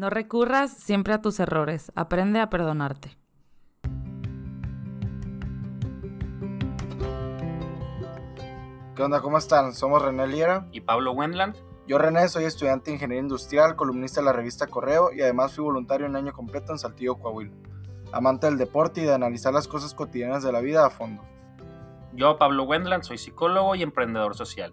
No recurras siempre a tus errores, aprende a perdonarte. ¿Qué onda? ¿Cómo están? Somos René Liera. y Pablo Wendland. Yo, René, soy estudiante de Ingeniería Industrial, columnista de la revista Correo y además fui voluntario un año completo en Saltillo, Coahuila. Amante del deporte y de analizar las cosas cotidianas de la vida a fondo. Yo, Pablo Wendland, soy psicólogo y emprendedor social.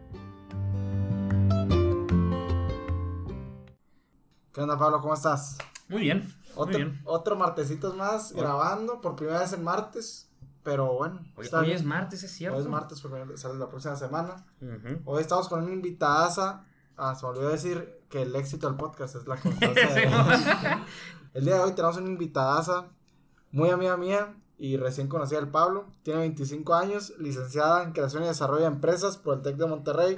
¿Qué onda, Pablo? ¿Cómo estás? Muy bien, muy Otro, bien. otro martesitos más Hoy- grabando por primera vez en martes, pero bueno. Hoy, está hoy bien. es martes, es cierto. Hoy es martes, porque sale la próxima semana. Hoy estamos con una invitadaza. Ah, se me olvidó decir que el éxito del podcast es la constancia. de- el día de hoy tenemos una invitadaza muy amiga mía y recién conocida del Pablo. Tiene 25 años, licenciada en Creación y Desarrollo de Empresas por el TEC de Monterrey,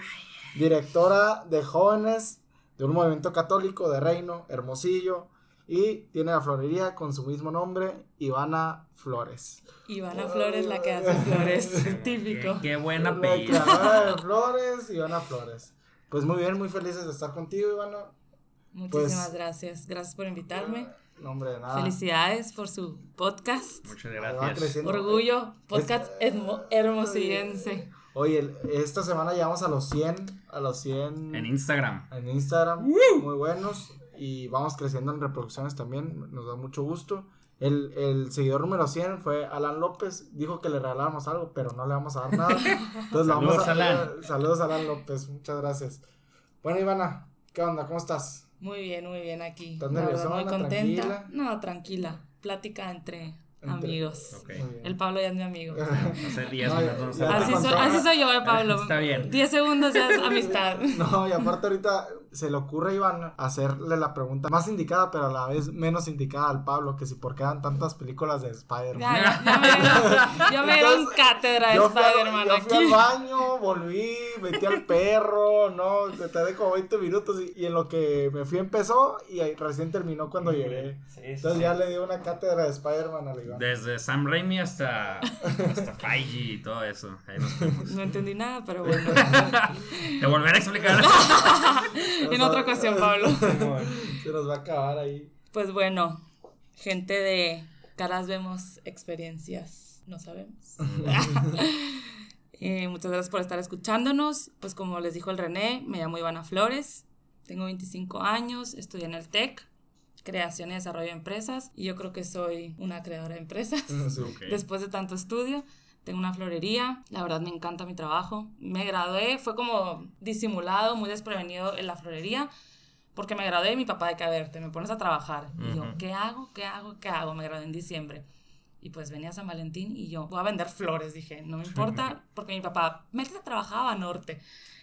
directora de jóvenes de un movimiento católico de Reino, Hermosillo, y tiene la florería con su mismo nombre, Ivana Flores. Ivana Flores, la que hace flores, típico. Qué, qué buen La apellido. de Flores, Ivana Flores. Pues muy bien, muy felices de estar contigo, Ivana. Muchísimas Pues- gracias. Gracias por invitarme. No, hombre, de nada. Felicidades por su podcast. Muchas gracias. Orgullo, podcast hermo- hermosillense. Oye, el- esta semana llegamos a los 100, a los 100 En Instagram. en Instagram, muy buenos y vamos creciendo en reproducciones también, nos da mucho gusto. El, el seguidor número 100 fue Alan López, dijo que le regaláramos algo, pero no le vamos a dar nada. Entonces le vamos Saludos, a Alan. Saludos Alan López, muchas gracias. Bueno, Ivana, ¿qué onda? ¿Cómo estás? Muy bien, muy bien aquí. ¿Estás nerviosona, muy contenta. tranquila? No, tranquila. Plática Entre- amigos. Ok. Muy bien. El Pablo ya es mi amigo. Hace 10 No, ya- minutos. Así, sé. soy, contó. así soy yo, eh, Pablo. Está bien. 10 segundos ya es amistad. No, y aparte ahorita se le ocurre a Iván hacerle la pregunta más indicada, pero a la vez menos indicada al Pablo, que si por qué dan tantas películas de Spider-Man. Ya, ya, ya me dieron Entonces, cátedra de Yo Spider-Man yo fui aquí. al baño, volví, metí al perro, no, te tardé como 20 minutos y, y en lo que me fui empezó y ahí recién terminó cuando llegué. Sí, Entonces sí. ya le di una cátedra de Spider-Man al Iván. Desde Sam Raimi hasta, hasta Feige y todo eso. Ahí nos fuimos. No entendí nada, pero bueno. Te volveré a explicar. En otra ocasión, Pablo. Se nos va a acabar ahí. Pues bueno, gente de caras vemos experiencias, no sabemos. Eh, muchas gracias por estar escuchándonos. Pues como les dijo el René, me llamo Ivana Flores, tengo 25 años, estudié en el TEC, creación y desarrollo de empresas, y yo creo que soy una creadora de empresas. Después de tanto estudio. Tengo una florería, la verdad me encanta mi trabajo. Me gradué, fue como disimulado, muy desprevenido en la florería, porque me gradué y mi papá de que, a ver, te me pones a trabajar. Y yo. ¿qué hago? ¿Qué hago? ¿Qué hago? Me gradué en diciembre. Y pues venía San Valentín y yo, voy a vender flores, dije, no me importa, porque mi papá, métete a trabajar a Banorte.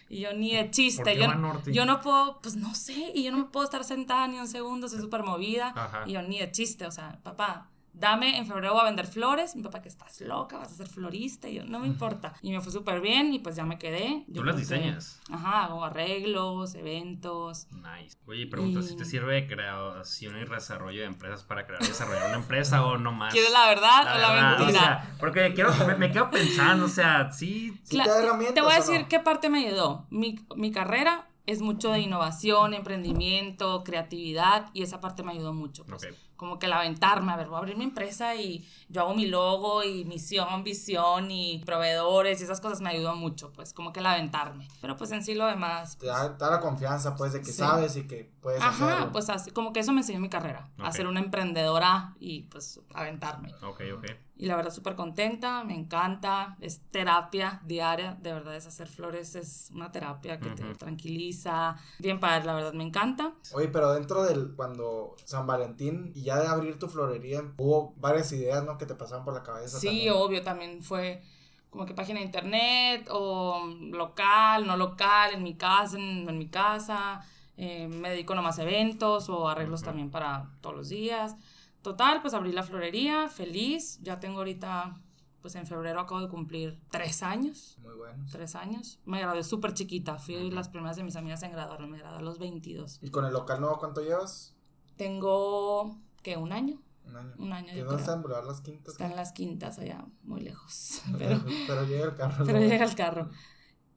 Y yo, ni de chiste, ¿Por qué yo, yo no puedo, pues no sé, y yo no me puedo estar sentada ni un segundo, soy súper movida. Ajá. Y yo, ni de chiste, o sea, papá, dame, en febrero voy a vender flores. Mi papá, que estás loca, vas a ser florista. Y yo, no me importa. Y me fue súper bien y pues ya me quedé. Yo Tú las que- diseñas. Ajá, hago arreglos, eventos. Nice. Oye, pregunta Y- si te sirve de creación y desarrollo de empresas para crear y desarrollar una empresa o no más. ¿Quieres la verdad o la verdad, o mentira? sea, porque quiero, me, me quedo pensando, o sea, sí. ¿Sí Cla- te te voy a o decir no? qué parte me ayudó. Mi, mi carrera es mucho de innovación, emprendimiento, creatividad y esa parte me ayudó mucho. pues. Ok. Como que el aventarme, a ver, voy a abrir mi empresa y yo hago mi logo y misión, visión y proveedores y esas cosas me ayudó mucho, pues como que el aventarme. Pero pues en sí lo demás. Te pues, da, te da la confianza, pues, de que Sí. sabes y que puedes Ajá, hacerlo. pues así, como que eso me enseñó mi carrera, a Ok. ser una emprendedora y pues aventarme. Ok, ok. Y la verdad súper contenta, me encanta, es terapia diaria, de verdad es hacer flores, es una terapia que te Ujú. tranquiliza, bien padre, la verdad me encanta. Oye, pero dentro del, cuando San Valentín y ya de abrir tu florería, hubo varias ideas, ¿no? Que te pasaban por la cabeza. Sí, también. obvio, también fue como que página de internet o local, no local, en mi casa, en, en mi casa. eh, me dedico nomás a eventos o arreglos también para todos los días. Total, pues abrí la florería, feliz. Ya tengo ahorita, pues en febrero acabo de cumplir tres años. Muy bueno. Tres años. Me gradué súper chiquita. Fui las primeras de mis amigas en graduarme. Me gradué a los 22. ¿Y con el local nuevo cuánto llevas? Tengo, ¿qué? ¿Un año? Un año. Un año, ¿Y yo dónde creo. está en Boulevard Las Quintas? Está en las quintas allá, muy lejos. Pero, Pero, llega el carro. pero llega el carro.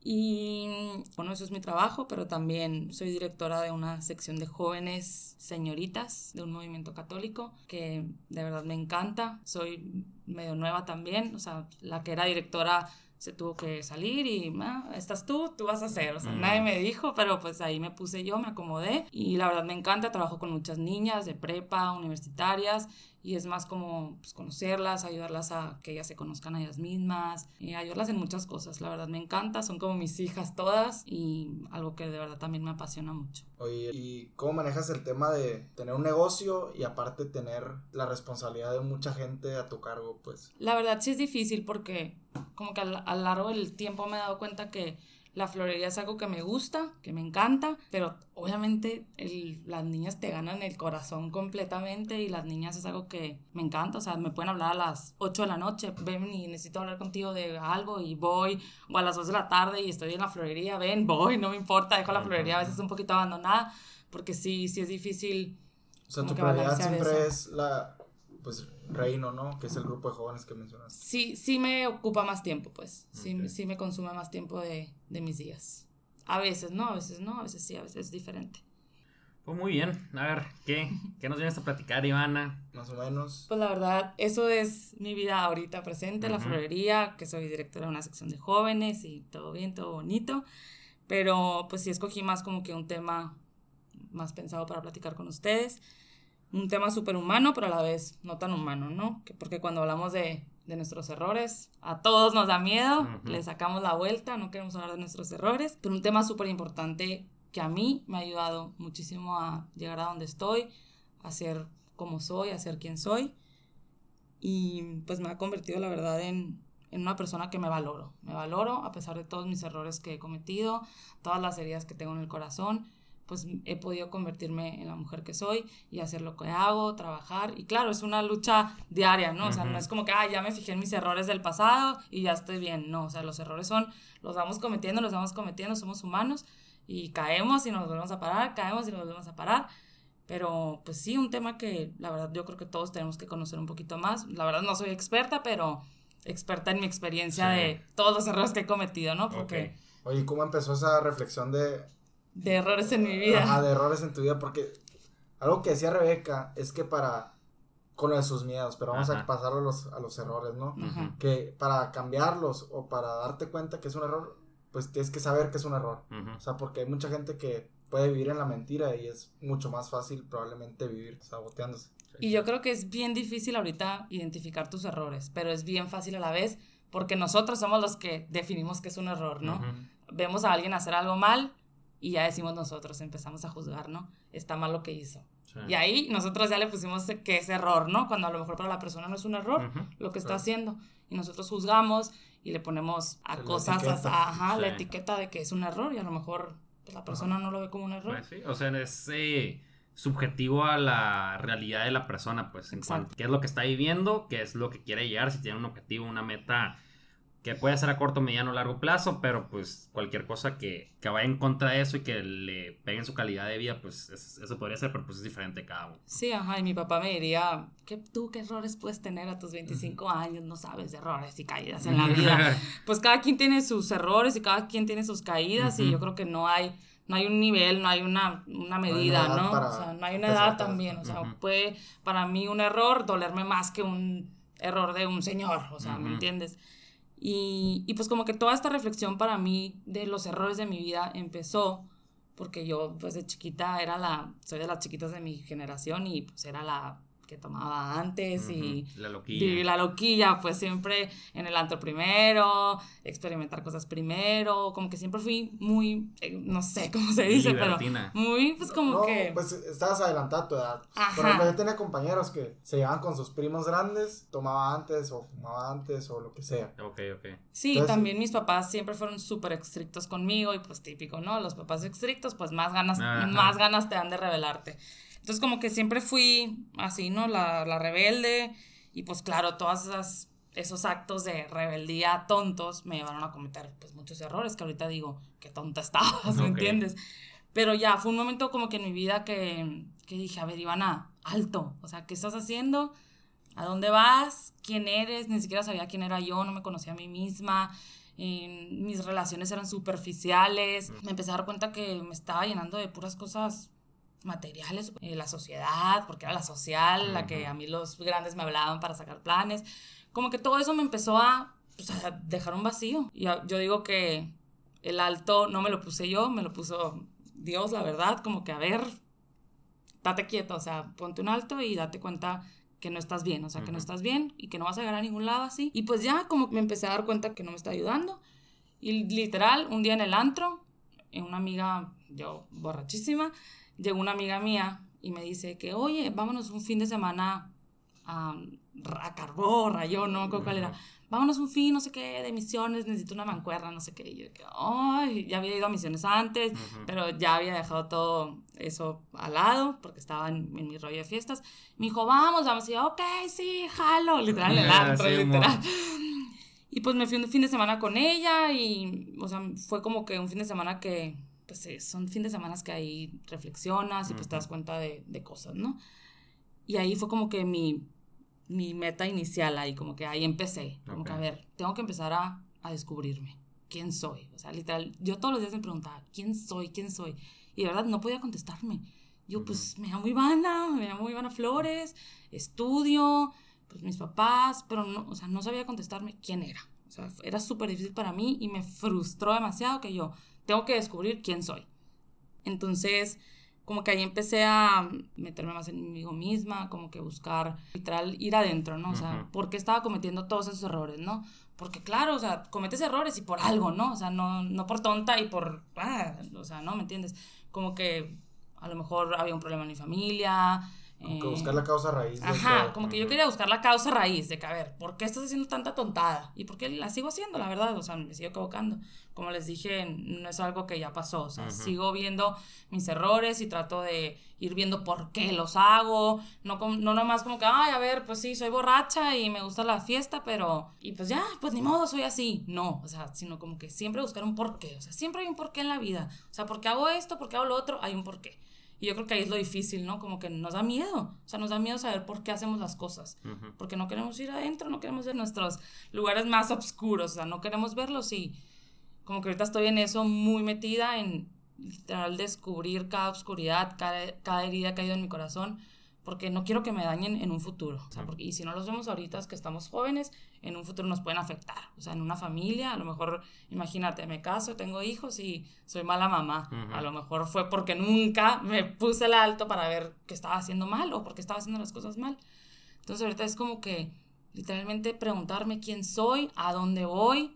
Y bueno, eso es mi trabajo, pero también soy directora de una sección de jóvenes señoritas de un movimiento católico que de verdad me encanta. Soy medio nueva también, o sea, la que era directora se tuvo que salir y ah, estás tú, tú vas a hacer. O sea, Mm. nadie me dijo, pero pues ahí me puse yo, me acomodé y la verdad me encanta. Trabajo con muchas niñas de prepa, universitarias y es más como pues, conocerlas, ayudarlas a que ellas se conozcan a ellas mismas, y ayudarlas en muchas cosas. La verdad me encanta, son como mis hijas todas y algo que de verdad también me apasiona mucho. Oye, ¿y cómo manejas el tema de tener un negocio y aparte tener la responsabilidad de mucha gente a tu cargo? Pues La verdad sí es difícil porque como que a, a lo largo del tiempo me he dado cuenta que la florería es algo que me gusta, que me encanta, pero obviamente el- las niñas te ganan el corazón completamente y las niñas es algo que me encanta, o sea, me pueden hablar a las 8 de la noche, ven y necesito hablar contigo de algo y voy, o a las 2 de la tarde y estoy en la florería, ven, voy, no me importa, dejo la florería a veces un poquito abandonada, porque sí, sí es difícil O sea, tu prioridad siempre eso. es la, pues, Reino, ¿no? Que es el grupo de jóvenes que mencionaste. sí, sí me ocupa más tiempo, pues. Sí, Ok. sí me consume más tiempo de, de mis días. A veces no, a veces no, a veces sí, a veces es diferente. Pues muy bien. A ver, ¿qué, ¿Qué nos vienes a platicar, Ivana? Más o menos. Pues la verdad, eso es mi vida ahorita presente, la Ujú. florería, que soy directora de una sección de jóvenes y todo bien, todo bonito. Pero pues sí escogí más como que un tema más pensado para platicar con ustedes. Un tema súper humano, pero a la vez no tan humano, ¿no? Que porque cuando hablamos de, de nuestros errores, a todos nos da miedo, Ujú. le sacamos la vuelta, no queremos hablar de nuestros errores. Pero un tema súper importante que a mí me ha ayudado muchísimo a llegar a donde estoy, a ser como soy, a ser quien soy. Y pues me ha convertido, la verdad, en, en una persona que me valoro. Me valoro a pesar de todos mis errores que he cometido, todas las heridas que tengo en el corazón. Pues he podido convertirme en la mujer que soy y hacer lo que hago, trabajar. Y claro, es una lucha diaria, ¿no? O sea, no es como que, ah, ya me fijé en mis errores del pasado y ya estoy bien. No, o sea, los errores son, los vamos cometiendo, los vamos cometiendo, somos humanos y caemos y nos volvemos a parar, caemos y nos volvemos a parar. Pero pues sí, un tema que la verdad yo creo que todos tenemos que conocer un poquito más. La verdad no soy experta, pero experta en mi experiencia Sí. de todos los errores que he cometido, ¿no? Porque Oye, ¿y ¿cómo empezó esa reflexión de, de errores en mi vida. ajá, de errores en tu vida? Porque algo que decía Rebeca es que para, con lo de sus miedos, pero vamos Ajá. a pasarlo a los, a los errores, ¿no? Ajá. Que para cambiarlos o para darte cuenta que es un error, pues tienes que saber que es un error. O sea, porque hay mucha gente que puede vivir en la mentira y es mucho más fácil probablemente vivir saboteándose. Y yo creo que es bien difícil ahorita identificar tus errores, pero es bien fácil a la vez porque nosotros somos los que definimos que es un error, ¿no? Vemos a alguien hacer algo mal y ya decimos nosotros, empezamos a juzgar, ¿no? Está mal lo que hizo. Sí. Y ahí nosotros ya le pusimos que es error, ¿no? Cuando a lo mejor para la persona no es un error Ujú. lo que está Claro. haciendo. Y nosotros juzgamos y le ponemos a La cosas, etiqueta. a- ajá, la Sí. etiqueta de que es un error y a lo mejor pues, la persona no lo ve como un error. Pues sí, o sea, es eh, subjetivo a la realidad de la persona, pues, en Exacto. cuanto qué es lo que está viviendo, qué es lo que quiere llegar, si tiene un objetivo, una meta que puede ser a corto, mediano o largo plazo, pero pues cualquier cosa que, que vaya en contra de eso y que le pegue en su calidad de vida, pues es- eso podría ser, pero pues es diferente cada uno. Sí, ajá, y mi papá me diría, ¿qué, ¿tú qué errores puedes tener a tus 25 años? No sabes de errores y caídas en la vida. Pues cada quien tiene sus errores y cada quien tiene sus caídas y Ujú. yo creo que no hay, no hay un nivel, no hay una, una hay una medida, edad ¿no? para o sea, no hay una edad también, o sea, Ujú. puede para mí un error dolerme más que un error de un señor, o sea, ¿me entiendes? Y, y pues como que toda esta reflexión para mí de los errores de mi vida empezó porque yo pues de chiquita era la, soy de las chiquitas de mi generación y pues era la que tomaba antes y La vivir loquilla. la loquilla, pues siempre en el antro primero, experimentar cosas primero, como que siempre fui muy, eh, no sé cómo se dice, Libertina. pero muy, pues como no, que... pues estabas adelantada a tu edad. Ajá. Por ejemplo, yo tenía compañeros que se llevaban con sus primos grandes, tomaba antes o fumaba antes o lo que sea. Ok, ok. Sí, Entonces- también mis papás siempre fueron súper estrictos conmigo y pues típico, ¿no? Los papás estrictos, pues más ganas, Ajá. más ganas te dan de revelarte. Entonces como que siempre fui así, ¿no? La, la rebelde y pues claro, todas esas esos actos de rebeldía tontos me llevaron a cometer pues muchos errores que ahorita digo, qué tonta estabas, ¿me entiendes? Pero ya fue un momento como que en mi vida que, que dije, a ver, Ivana, alto, o sea, ¿qué estás haciendo? ¿A dónde vas? ¿Quién eres? Ni siquiera sabía quién era yo, no me conocía a mí misma. eh, mis relaciones eran superficiales. Me empecé a dar cuenta que me estaba llenando de puras cosas materiales, eh, la sociedad, porque era la social, la que a mí los grandes me hablaban para sacar planes. Como que todo eso me empezó a, pues, a dejar un vacío. Y a- yo digo que el alto no me lo puse yo, me lo puso Dios, la verdad, como que a ver, date quieto, o sea, ponte un alto y date cuenta que no estás bien, o sea, que no estás bien y que no vas a llegar a ningún lado así. Y pues ya como me empecé a dar cuenta que no me está ayudando. Y literal, un día en el antro, en una amiga, yo borrachísima, llegó una amiga mía y me dice que, oye, vámonos un fin de semana a, a Carbó, Rayón, no cuál era. Vámonos un fin, no sé qué, de misiones, necesito una mancuerna, no sé qué. Y yo, ay, ya había ido a misiones antes, Ujú. pero ya había dejado todo eso al lado porque estaba en, en mi rollo de fiestas. Me dijo, vamos, vamos. Y yo, ok, sí, jalo. Literal, en el antro, sí, literal. Y pues me fui un fin de semana con ella y, o sea, fue como que un fin de semana que, pues eh, son fin de semanas que ahí reflexionas y pues te das cuenta de, de cosas, ¿no? Y ahí fue como que mi, mi meta inicial ahí, como que ahí empecé, como que a ver, tengo que empezar a, a descubrirme quién soy, o sea, literal, yo todos los días me preguntaba, ¿quién soy? ¿quién soy? Y de verdad no podía contestarme. Yo pues me llamo Ivana, me llamo Ivana Flores, estudio, pues mis papás, pero no, o sea, no sabía contestarme quién era. O sea, era súper difícil para mí y me frustró demasiado que yo tengo que descubrir quién soy. Entonces, como que ahí empecé a meterme más en mí misma, como que buscar, literal, ir adentro, ¿no? O sea, Ujú. ¿por qué estaba cometiendo todos esos errores, no? Porque claro, o sea, cometes errores y por algo, ¿no? O sea, no, no por tonta y por, ah, o sea, ¿no? ¿Me entiendes? Como que a lo mejor había un problema en mi familia. Como que eh, buscar la causa raíz. Ajá, todo. como que yo quería buscar la causa raíz de que, a ver, ¿por qué estás haciendo tanta tontada? ¿Y por qué la sigo haciendo, la verdad? O sea, me sigo equivocando. Como les dije, no es algo que ya pasó. O sea, Ujú. sigo viendo mis errores y trato de ir viendo por qué los hago. No, no nomás como que, ay, a ver, pues sí, soy borracha y me gusta la fiesta, pero... Y pues ya, pues ni modo, soy así. No, o sea, sino como que siempre buscar un porqué. O sea, siempre hay un porqué en la vida. O sea, ¿por qué hago esto? ¿Por qué hago lo otro? Hay un porqué. Y yo creo que ahí es lo difícil, ¿no? Como que nos da miedo. O sea, nos da miedo saber por qué hacemos las cosas. Ujú. Porque no queremos ir adentro, no queremos ver nuestros lugares más oscuros. O sea, no queremos verlos y como que ahorita estoy en eso muy metida en literal descubrir cada oscuridad, cada, cada herida que ha ido en mi corazón. Porque no quiero que me dañen en un futuro. O sea, porque, y si no los vemos ahorita, es que estamos jóvenes, en un futuro nos pueden afectar. O sea, en una familia, a lo mejor, imagínate, me caso, tengo hijos y soy mala mamá. A lo mejor fue porque nunca me puse el alto para ver qué estaba haciendo mal o porque estaba haciendo las cosas mal. Entonces ahorita es como que literalmente preguntarme quién soy, a dónde voy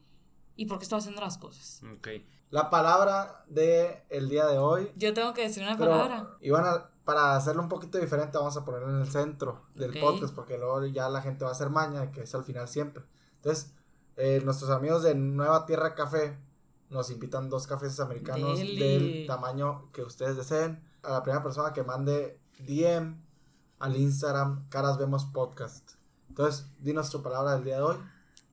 y por qué estoy haciendo las cosas. Ok. La palabra de el día de hoy. Yo tengo que decir una Pero, palabra. Ivana, para hacerlo un poquito diferente, vamos a ponerlo en el centro del podcast, porque luego ya la gente va a hacer maña, que es al final siempre. Entonces, eh, nuestros amigos de Nueva Tierra Café nos invitan dos cafés americanos Deli. del tamaño que ustedes deseen. A la primera persona que mande DM al Instagram Caras Vemos Podcast. Entonces, dinos tu palabra del día de hoy.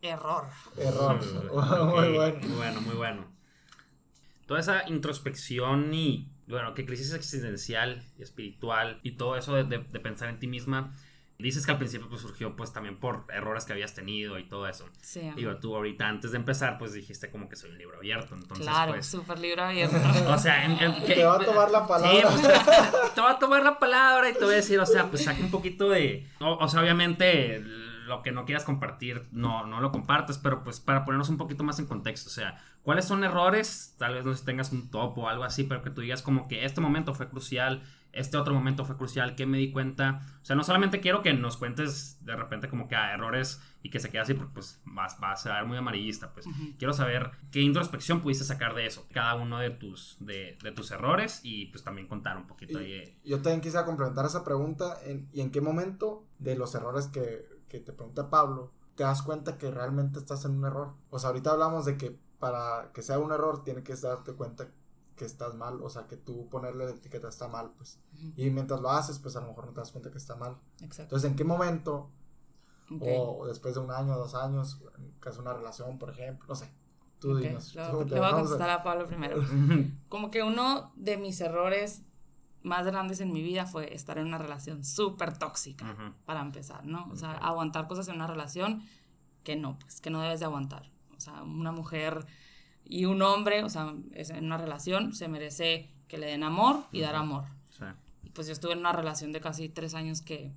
Error. Error. Muy bueno. Muy bueno, muy bueno. Toda esa introspección y, bueno, que crisis existencial y espiritual y todo eso de, de- de pensar en ti misma, dices que al principio pues surgió pues también por errores que habías tenido y todo eso. Sí. Digo, tú ahorita antes de empezar pues dijiste como que soy un libro abierto, entonces claro, pues... súper libro abierto. O sea, en, en- Te va a tomar la Sí, palabra. pues, te voy a tomar la palabra y te voy a decir, o sea, pues saca un poquito de. O, o sea, obviamente lo que no quieras compartir, no, no lo compartes, pero pues para ponernos un poquito más en contexto, o sea, ¿cuáles son errores? Tal vez no sé si tengas un top o algo así, pero que tú digas como que este momento fue crucial, este otro momento fue crucial, que me di cuenta. O sea, no solamente quiero que nos cuentes de repente como que ah, errores y que se quede así, porque pues vas, vas a ser muy amarillista, pues quiero saber qué introspección pudiste sacar de eso, cada uno de tus, de, de tus errores y pues también contar un poquito ahí. Yo también quisiera complementar esa pregunta. en- ¿Y en qué momento de los errores que, que te pregunta Pablo te das cuenta que realmente estás en un error? O sea, ahorita hablamos de que para que sea un error tiene que darte cuenta que estás mal, o sea, que tú ponerle la etiqueta está mal, pues. Y mientras lo haces, pues a lo mejor no te das cuenta que está mal. Exacto. Entonces, ¿en qué momento, o después de un año, dos años, en caso de una relación, por ejemplo, no sé, tú Ok, dinos. Le Tú voy, te le voy a contestar a Pablo primero. Como que uno de mis errores más grandes en mi vida fue estar en una relación súper tóxica, para empezar, ¿no? O sea, aguantar cosas en una relación que no, pues, que no debes de aguantar. O sea, una mujer y un hombre, o sea, en una relación se merece que le den amor y dar Ujú. amor. Sí. Y pues yo estuve en una relación de casi tres años que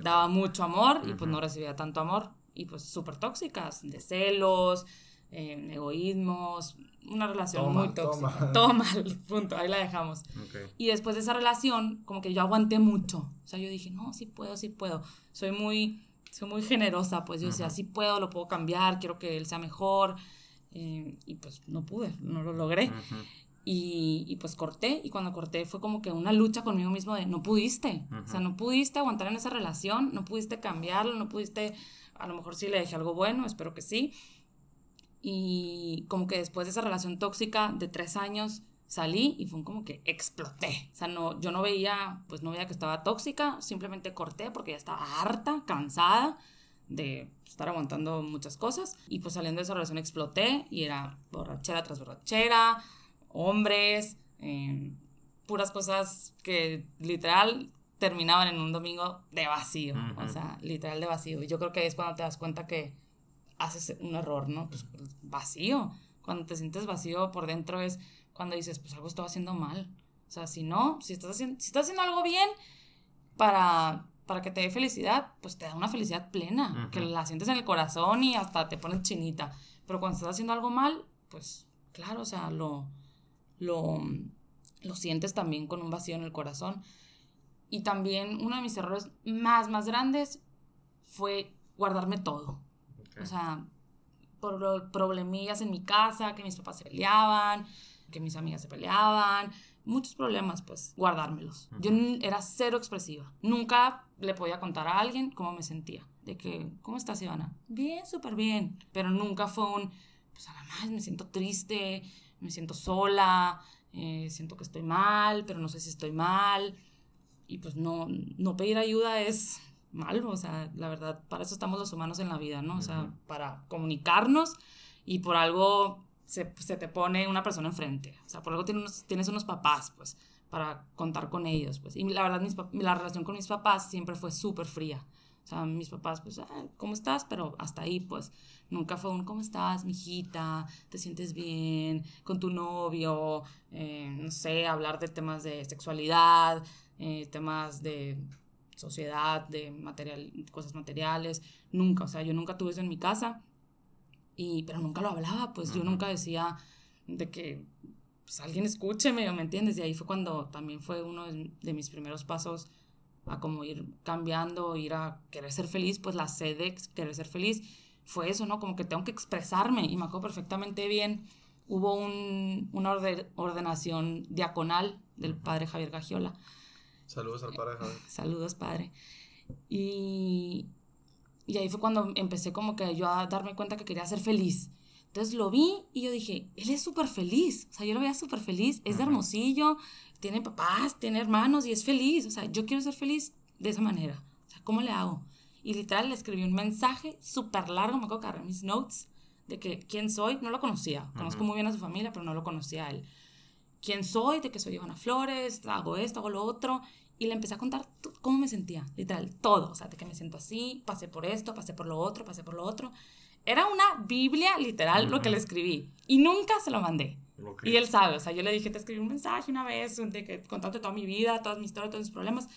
daba mucho amor y pues no recibía tanto amor y pues súper tóxicas, de celos, eh, egoísmos, una relación muy tóxica. Todo mal, punto, ahí la dejamos. Y después de esa relación, como que yo aguanté mucho. O sea, yo dije, no, sí puedo, sí puedo. Soy muy, soy muy generosa, pues yo decía, sí puedo, lo puedo cambiar, quiero que él sea mejor. Eh, y pues no pude, no lo logré. Y, y pues corté, y cuando corté fue como que una lucha conmigo mismo de no pudiste, o sea, no pudiste aguantar en esa relación, no pudiste cambiarlo, no pudiste, a lo mejor sí le dejé algo bueno, espero que sí. Y como que después de esa relación tóxica de tres años salí y fue como que exploté. O sea, no, yo no veía, pues no veía que estaba tóxica, simplemente corté porque ya estaba harta, cansada de estar aguantando muchas cosas. Y pues saliendo de esa relación exploté y era borrachera tras borrachera, hombres, eh, puras cosas que literal terminaban en un domingo de vacío. O Ujú. sea, literal de vacío. Y yo creo que es cuando te das cuenta que haces un error, ¿no? Pues vacío. Cuando te sientes vacío por dentro es cuando dices, pues algo estoy haciendo mal. O sea, si no, si estás haciendo, si estás haciendo algo bien para, para que te dé felicidad, pues te da una felicidad plena, que la sientes en el corazón y hasta te pones chinita. Pero cuando estás haciendo algo mal, pues claro, o sea, lo, lo, lo sientes también con un vacío en el corazón. Y también uno de mis errores más, más grandes fue guardarme todo. O sea, por problemillas en mi casa, que mis papás se peleaban, que mis amigas se peleaban, muchos problemas, pues, guardármelos. Yo era cero expresiva. Nunca le podía contar a alguien cómo me sentía. De que, ¿cómo estás, Ivana? Bien, súper bien. Pero nunca fue un, pues, a la más me siento triste, me siento sola, eh, siento que estoy mal, pero no sé si estoy mal. Y pues no, no pedir ayuda es malo, o sea, la verdad, para eso estamos los humanos en la vida, ¿no? O sea, Ujú. para comunicarnos y por algo se, se te pone una persona enfrente, o sea, por algo tienes unos, tienes unos papás, pues, para contar con ellos, pues. Y la verdad, mis la relación con mis papás siempre fue súper fría. O sea, mis papás, pues, "Ah, ¿cómo estás? Pero hasta ahí, pues, nunca fue un, ¿cómo estás, mijita? ¿Te sientes bien? ¿Con tu novio? Eh, no sé, hablar de temas de sexualidad, eh, temas de sociedad, de material, cosas materiales. Nunca, o sea, yo nunca tuve eso en mi casa, y, pero nunca lo hablaba, pues yo Ujú. nunca decía de que pues, alguien escúcheme, ¿me entiendes? Y ahí fue cuando también fue uno de, de mis primeros pasos a como ir cambiando, ir a querer ser feliz, pues la sed de querer ser feliz fue eso, ¿no? Como que tengo que expresarme y me acuerdo perfectamente bien, hubo un, una orde- ordenación diaconal del padre Javier Gagiola, Saludos al padre Javier. Saludos, padre. Y, y ahí fue cuando empecé como que yo a darme cuenta que quería ser feliz. Entonces lo vi y yo dije, él es súper feliz. O sea, yo lo veía súper feliz. Es de. Hermosillo, tiene papás, tiene hermanos y es feliz. O sea, yo quiero ser feliz de esa manera. O sea, ¿cómo le hago? Y literal le escribí un mensaje súper largo, me acuerdo que agarré mis notes, de que quién soy, no lo conocía. Conozco muy bien a su familia, pero no lo conocía a él quién soy, de que soy Ivana Flores, hago esto, hago lo otro. Y le empecé a contar cómo me sentía, literal, todo. O sea, de que me siento así, pasé por esto, pasé por lo otro, pasé por lo otro. Era una Biblia, literal, lo que le escribí. Y nunca se lo mandé. Ok. Y él sabe, o sea, yo le dije, te escribí un mensaje una vez, de que contarte toda mi vida, toda mi historia, todos mis problemas,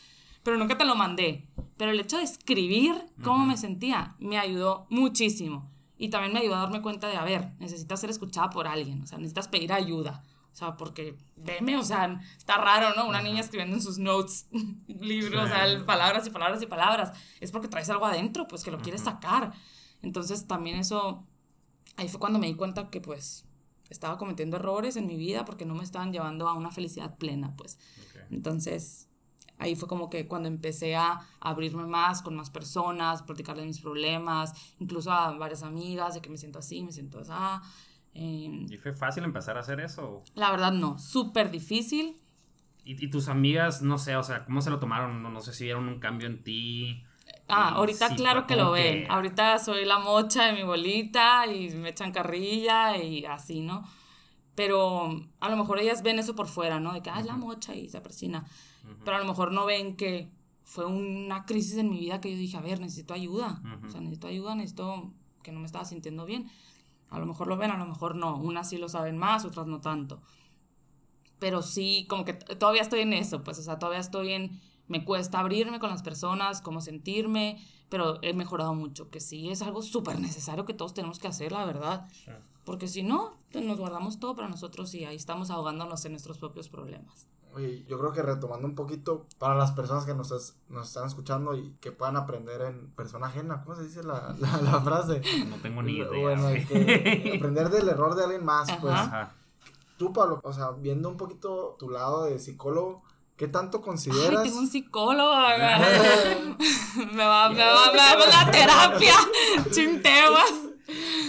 pero nunca te lo mandé. Pero el hecho de escribir cómo Ujú. me sentía me ayudó muchísimo. Y también me ayudó a darme cuenta de, a ver, necesitas ser escuchada por alguien, o sea, necesitas pedir ayuda. O sea, porque, veme, o sea, está raro, ¿no? Una Ujú. niña escribiendo en sus notes, libros, o sea, palabras y palabras y palabras. Es porque traes algo adentro, pues, que lo quieres Ujú. sacar. Entonces, también eso, ahí fue cuando me di cuenta que, pues, estaba cometiendo errores en mi vida porque no me estaban llevando a una felicidad plena, pues. Ok. Entonces, ahí fue como que cuando empecé a abrirme más con más personas, platicar de mis problemas, incluso a varias amigas, de que me siento así, me siento así. Eh, ¿Y fue fácil empezar a hacer eso? la verdad no, súper difícil. ¿Y, y tus amigas, no sé, o sea, cómo se lo tomaron? No, no sé si vieron un cambio en ti. Ah, ahorita sí, claro que lo ven. que- Ahorita soy la mocha de mi bolita y me echan carrilla y así, ¿no? Pero a lo mejor ellas ven eso por fuera, ¿no? De que, ah, es la mocha y se persina. Pero a lo mejor no ven que fue una crisis en mi vida que yo dije, a ver, necesito ayuda. Ujú. O sea, necesito ayuda, necesito que no me estaba sintiendo bien. A lo mejor lo ven, a lo mejor no. Unas sí lo saben más, otras no tanto. Pero sí, como que todavía estoy en eso, pues, o sea, todavía estoy en, me cuesta abrirme con las personas, cómo sentirme, pero he mejorado mucho, que sí es algo súper necesario que todos tenemos que hacer, la verdad. Porque si no, pues, nos guardamos todo para nosotros y ahí estamos ahogándonos en nuestros propios problemas. Oye, yo creo que retomando un poquito para las personas que nos, es- nos están escuchando y que puedan aprender en persona ajena, ¿cómo se dice la, la, la frase? No tengo ni idea. Bueno, que aprender del error de alguien más, pues. Ajá. Tú, Pablo, o sea, viendo un poquito tu lado de psicólogo, ¿qué tanto Ay, consideras? tengo un psicólogo. me va, me va, me va la terapia. Chinteguas.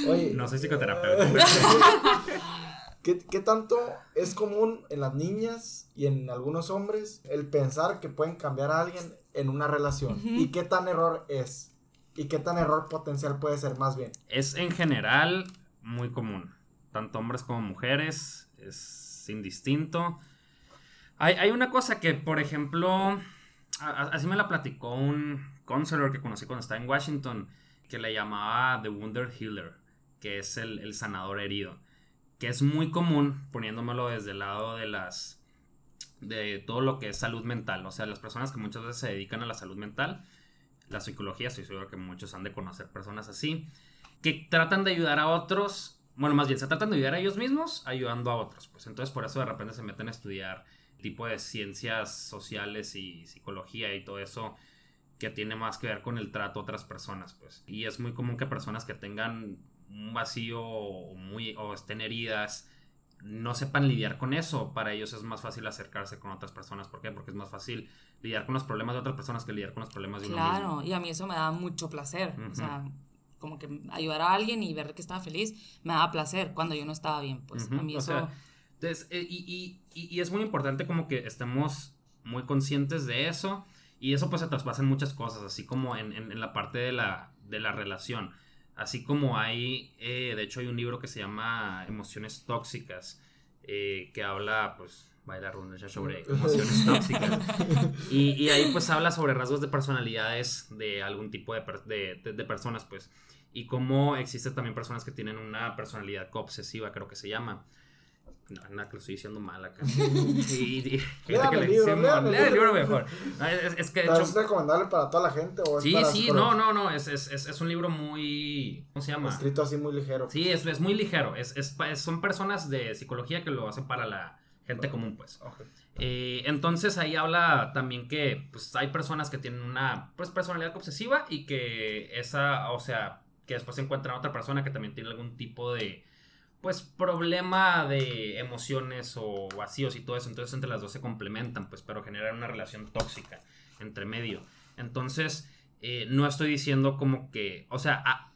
Oye, No soy psicoterapeuta. ¿qué, qué tanto es común en las niñas y en algunos hombres el pensar que pueden cambiar a alguien en una relación? ¿Y qué tan error es? ¿Y qué tan error potencial puede ser más bien? es en general muy común. Tanto hombres como mujeres. Es indistinto. Hay, hay una cosa que, por ejemplo, a- a- así me la platicó un counselor que conocí cuando estaba en Washington, que le llamaba The Wounded Healer, que es el, el sanador herido, que es muy común poniéndomelo desde el lado de las de todo lo que es salud mental, o sea, las personas que muchas veces se dedican a la salud mental, la psicología, estoy seguro que muchos han de conocer personas así, que tratan de ayudar a otros, bueno, más bien se tratan de ayudar a ellos mismos ayudando a otros, pues entonces por eso de repente se meten a estudiar tipo de ciencias sociales y psicología y todo eso que tiene más que ver con el trato a otras personas, pues. Y es muy común que personas que tengan un vacío o, muy, o estén heridas no sepan lidiar con eso. Para ellos es más fácil acercarse con otras personas. ¿Por qué? Porque es más fácil lidiar con los problemas de otras personas que lidiar con los problemas de uno mismo. Claro, y a mí eso me da mucho placer. Ujú. O sea, como que ayudar a alguien y ver que estaba feliz me daba placer cuando yo no estaba bien. Pues Ujú, a mí o eso. sea, entonces, eh, y, y- y- y es muy importante como que estemos muy conscientes de eso y eso pues se traspasa en muchas cosas, así como en, en- en la parte de la, de la relación. Así como hay, eh, de hecho hay un libro que se llama Emociones Tóxicas, eh, que habla pues... Baila redundancia sobre emociones tóxicas. Y, y ahí pues habla sobre rasgos de personalidades de algún tipo de, per- de, de- de personas, pues. Y cómo existen también personas que tienen una personalidad coobsesiva, creo que se llama. No, que lo estoy diciendo mal acá. Lean el libro, sí, el libro. mejor. No, es, es que de ¿Pero hecho... ¿Es recomendable para toda la gente o es Sí, para sí, no, no, no, es, es, es, un libro muy... ¿Cómo se llama? Escrito así muy ligero. Sí, es, es muy ligero. Es, es son personas de psicología que lo hacen para la gente común, pues. Eh, entonces ahí habla también que pues, hay personas que tienen una pues, personalidad obsesiva y que esa, o sea, que después encuentran a otra persona que también tiene algún tipo de pues problema de emociones o vacíos y todo eso. Entonces entre las dos se complementan, pues, pero generan una relación tóxica entre medio. Entonces, eh, no estoy diciendo como que, o sea, ah,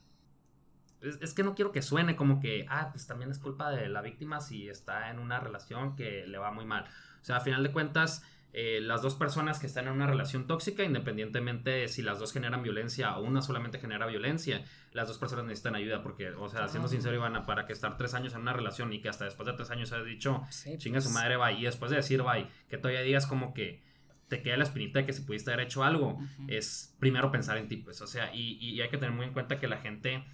es, es que no quiero que suene como que, ah, pues también es culpa de la víctima si está en una relación que le va muy mal. O sea, a final de cuentas, eh, las dos personas que están en una relación tóxica, independientemente de si las dos generan violencia o una solamente genera violencia, las dos personas necesitan ayuda porque, o sea, siendo sincero, Ivana, para que estar tres años en una relación y que hasta después de tres años has dicho, Sí, chinga su pues. madre, bye, y después de decir bye, que todavía digas como que te queda la espinita de que si pudiste haber hecho algo, es primero pensar en ti, pues, o sea, y, y hay que tener muy en cuenta que la gente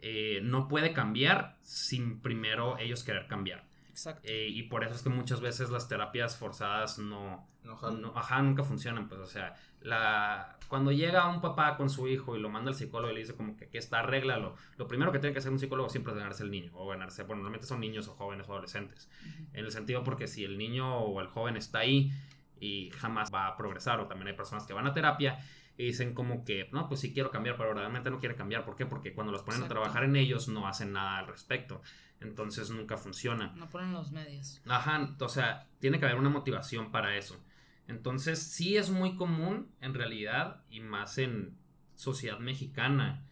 eh, no puede cambiar sin primero ellos querer cambiar. Exacto. Eh, y por eso es que muchas veces las terapias forzadas no, No, no- ajá, nunca funcionan, pues, o sea, la, cuando llega un papá con su hijo y lo manda al psicólogo y le dice como que aquí está, arréglalo, lo primero que tiene que hacer un psicólogo siempre es ganarse el niño, o ganarse, bueno, normalmente son niños o jóvenes o adolescentes, en el sentido porque si el niño o el joven está ahí y jamás va a progresar, o también hay personas que van a terapia y dicen como que, no, pues sí quiero cambiar, pero realmente no quiere cambiar, ¿por qué? Porque cuando los ponen Exacto. a trabajar en ellos no hacen nada al respecto, entonces nunca funciona. No ponen los medios. Ajá, o sea, tiene que haber una motivación para eso. Entonces, sí es muy común en realidad y más en sociedad mexicana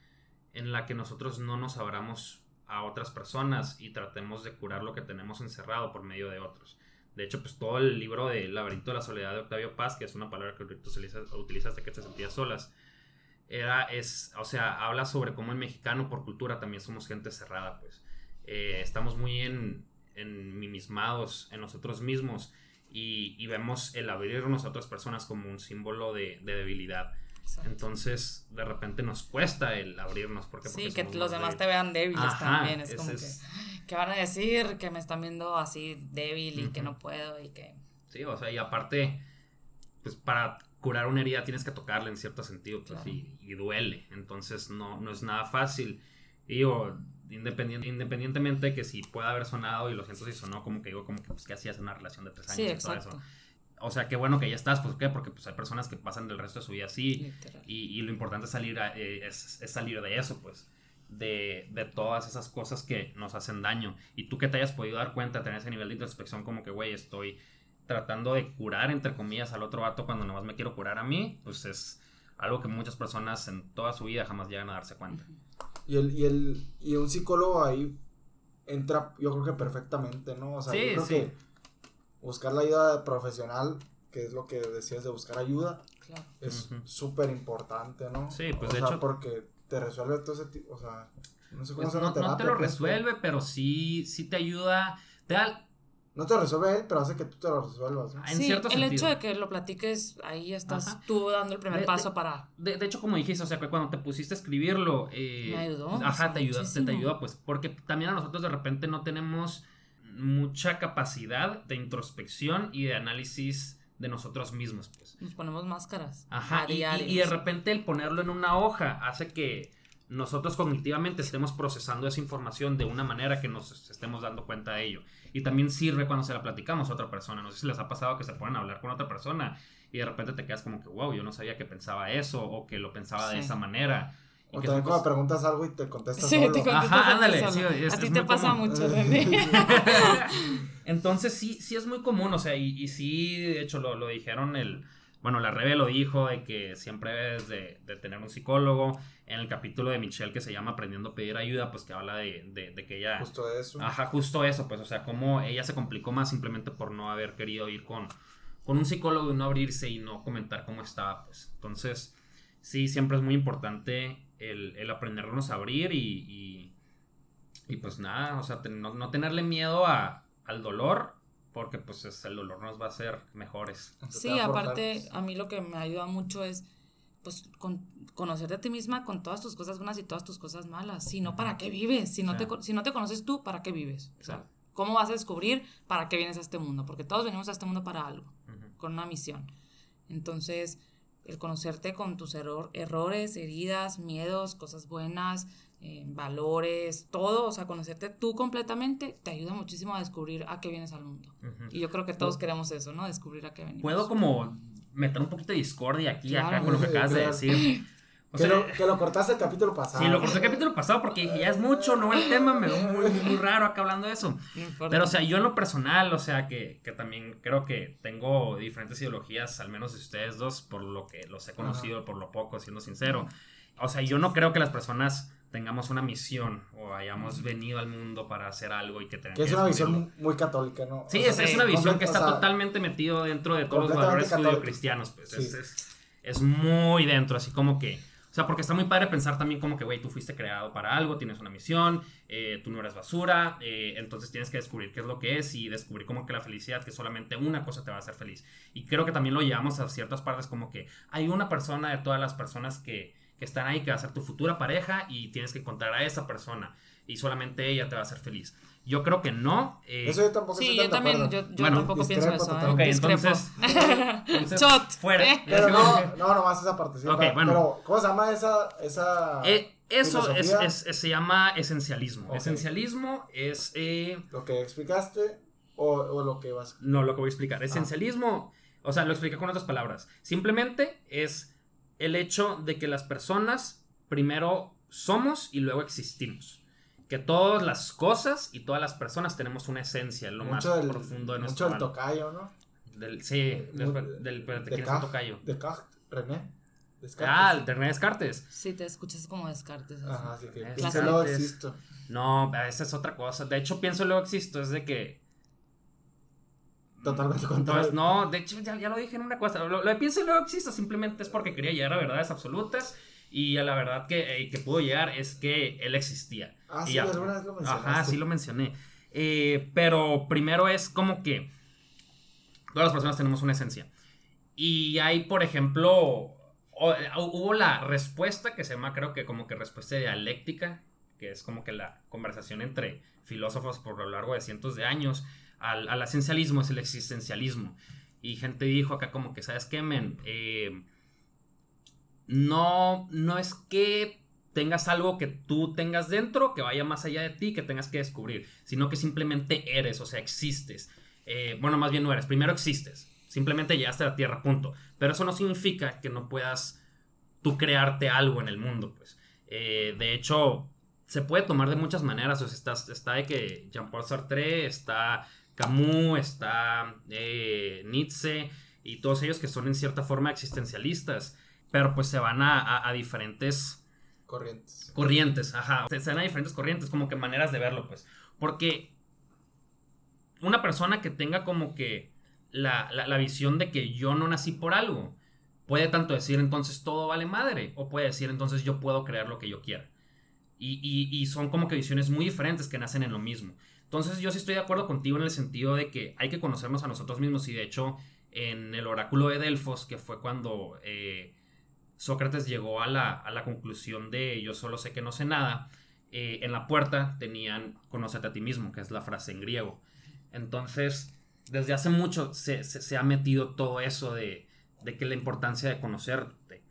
en la que nosotros no nos abramos a otras personas y tratemos de curar lo que tenemos encerrado por medio de otros. De hecho, pues todo el libro de Laberinto de la Soledad de Octavio Paz, que es una palabra que utilizaste que te sentías solas, era, es, o sea, habla sobre cómo el mexicano por cultura también somos gente cerrada, pues. Eh, estamos muy en, en mimismados en nosotros mismos y, y, vemos el abrirnos a otras personas como un símbolo de, de debilidad. Exacto. Entonces, de repente nos cuesta el abrirnos. Porque, sí, porque que los demás te vean débiles Ajá, también. Es, es como es... que, ¿qué van a decir? Que me están viendo así débil y uh -huh. que no puedo y que... Sí, o sea, y aparte, pues para curar una herida tienes que tocarla en cierto sentido, pues, claro. y, y, duele. Entonces, no, no es nada fácil. Y digo, independient, independientemente de que si pueda haber sonado y lo siento si sonó, como que digo, como que, pues, ¿qué hacías en una relación de tres años sí, y todo eso? O sea, qué bueno que ya estás, pues, ¿qué? Porque pues, hay personas que pasan el resto de su vida así. Y, y, lo importante es salir, a, eh, es, es, salir de eso, pues. De, de, todas esas cosas que nos hacen daño. Y tú que te hayas podido dar cuenta, tener ese nivel de introspección, como que, güey, estoy tratando de curar, entre comillas, al otro vato cuando nomás me quiero curar a mí, pues es algo que muchas personas en toda su vida jamás llegan a darse cuenta. Y, el, y, el, y un psicólogo ahí entra, yo creo que perfectamente, ¿no? O sea, sí, yo creo sí. que buscar la ayuda profesional, que es lo que decías de buscar ayuda, claro. es súper uh -huh. importante, ¿no? Sí, pues o de sea, hecho. porque te resuelve todo ese tipo, o sea, no sé cómo pues no, terapia, no, te lo resuelve, pues, pero sí, sí te ayuda, te da... No te lo resuelve él, pero hace que tú te lo resuelvas. ¿no? En sí, cierto el sentido. hecho de que lo platiques, ahí estás Ajá. tú dando el primer de, paso de, para... De, de, hecho, como dijiste, o sea, que cuando te pusiste a escribirlo... Eh, Me ayudó. Ajá, te ayudó, te, te ayudó, pues, porque también a nosotros de repente no tenemos mucha capacidad de introspección y de análisis de nosotros mismos, pues. Nos ponemos máscaras. Ajá, y, y, y, de repente el ponerlo en una hoja hace que nosotros cognitivamente estemos procesando esa información de una manera que nos estemos dando cuenta de ello. Y también sirve cuando se la platicamos a otra persona. No sé si les ha pasado que se ponen a hablar con otra persona y de repente te quedas como que, wow, yo no sabía que pensaba eso o que lo pensaba sí. de esa manera. Y o también cuando preguntas algo y te contestas sí, solo. Te contestas Ajá, ándale. Sí, es, a ti te pasa común. mucho, René. Entonces sí, sí es muy común, o sea, y, y sí, de hecho lo, lo dijeron el... Bueno, la Rebe lo dijo de que siempre debes de, de, tener un psicólogo. En el capítulo de Michelle que se llama Aprendiendo a pedir ayuda, pues que habla de, de, de que ella... Justo eso. Ajá, justo eso, pues, o sea, como ella se complicó más simplemente por no haber querido ir con, con un psicólogo y no abrirse y no comentar cómo estaba, pues. Entonces, sí, siempre es muy importante el, el aprendernos a abrir y, y, y pues nada, o sea, no, no tenerle miedo a, al dolor porque pues es, el dolor nos va a hacer mejores. Sí, aparte a mí lo que me ayuda mucho es pues con, conocerte a ti misma con todas tus cosas buenas y todas tus cosas malas. Si no, ¿para qué vives? Si no, te, si no te conoces tú, ¿para qué vives? O sea, ¿cómo vas a descubrir para qué vienes a este mundo? Porque todos venimos a este mundo para algo, uh -huh. con una misión. Entonces, el conocerte con tus error, errores, heridas, miedos, cosas buenas, eh, valores, todo, o sea, conocerte tú completamente te ayuda muchísimo a descubrir a qué vienes al mundo. Uh -huh. Y yo creo que todos queremos eso, ¿no? Descubrir a qué venimos. Puedo como meter un poquito de discordia aquí, claro, acá, con lo que acabas de decir. O que, sea, lo, que, lo, cortaste el capítulo pasado. Sí, lo corté el capítulo pasado porque ya es mucho, no el tema, me veo muy, muy raro acá hablando de eso. Pero, o sea, yo en lo personal, o sea, que, que también creo que tengo diferentes ideologías, al menos de ustedes dos, por lo que los he conocido, Ajá. por lo poco, siendo sincero. O sea, yo no creo que las personas tengamos una misión o hayamos venido al mundo para hacer algo y que tengamos que es una visión muy católica, ¿no? Sí, o sea, es, es, una visión que está o sea, totalmente metido dentro de todos los valores cristianos, pues sí. es, es, es, muy dentro, así como que, o sea, porque está muy padre pensar también como que, güey, tú fuiste creado para algo, tienes una misión, eh, tú no eres basura, eh, entonces tienes que descubrir qué es lo que es y descubrir como que la felicidad, que solamente una cosa te va a hacer feliz. Y creo que también lo llevamos a ciertas partes como que hay una persona de todas las personas que que están ahí, que va a ser tu futura pareja y tienes que encontrar a esa persona y solamente ella te va a hacer feliz. Yo creo que no. Eh, eso yo tampoco Sí, yo también, yo, yo bueno, tampoco pienso eso. ¿eh? Ok, entonces, entonces Shot. Fuera. Pero no, no, nomás esa partecita. Okay, bueno. Pero, ¿cómo se llama esa...? esa eh, eso es, es, es, se llama esencialismo. Okay. Esencialismo es... Eh, lo que explicaste o, o, lo que vas... No, lo que voy a explicar. Esencialismo, ah. o sea, lo expliqué con otras palabras. Simplemente es el hecho de que las personas primero somos y luego existimos. Que todas las cosas y todas las personas tenemos una esencia, lo mucho más del, profundo de nuestro Mucho del tocayo, ¿no? Del, sí, del, del, del, de, ¿quién es el tocayo? Descartes, René. Descartes. Ah, el René Descartes. Sí, te escuchas como Descartes. Ajá, sí que pienso luego existo. No, esa es otra cosa. De hecho, pienso luego existo, es de que... Totalmente contrario. no, de hecho, ya, lo dije en una cosa. Lo, de pienso luego existo simplemente es porque quería llegar a verdades absolutas y a la verdad que, eh, que pudo llegar es que él existía. Ah, sí, alguna vez lo. Ajá, sí lo mencioné. Eh, pero primero es como que todas las personas tenemos una esencia. Y hay, por ejemplo, hubo la respuesta que se llama, creo que como que respuesta dialéctica, que es como que la conversación entre filósofos por lo largo de cientos de años, al, al esencialismo es el existencialismo. Y gente dijo acá como que, ¿sabes qué, men? Eh, no, no es que tengas algo que tú tengas dentro, que vaya más allá de ti, que tengas que descubrir, sino que simplemente eres, o sea, existes. Eh, bueno, más bien no eres, primero existes, simplemente llegaste a la Tierra, punto. Pero eso no significa que no puedas tú crearte algo en el mundo, pues. Eh, de hecho, se puede tomar de muchas maneras, o sea, está, está de que Jean-Paul Sartre, está Camus, está eh, Nietzsche y todos ellos que son en cierta forma existencialistas, pero pues se van a, a diferentes Corrientes. Corrientes, ajá. Se, dan a diferentes corrientes, como que maneras de verlo, pues. Porque una persona que tenga como que la, la, visión de que yo no nací por algo, puede tanto decir entonces todo vale madre, o puede decir entonces yo puedo crear lo que yo quiera. Y, y, y, son como que visiones muy diferentes que nacen en lo mismo. Entonces yo sí estoy de acuerdo contigo en el sentido de que hay que conocernos a nosotros mismos y de hecho en el oráculo de Delfos, que fue cuando eh, Sócrates llegó a la, conclusión de yo solo sé que no sé nada, eh, en la puerta tenían conócete a ti mismo, que es la frase en griego. Entonces, desde hace mucho se, ha metido todo eso de, de, que la importancia de conocerte.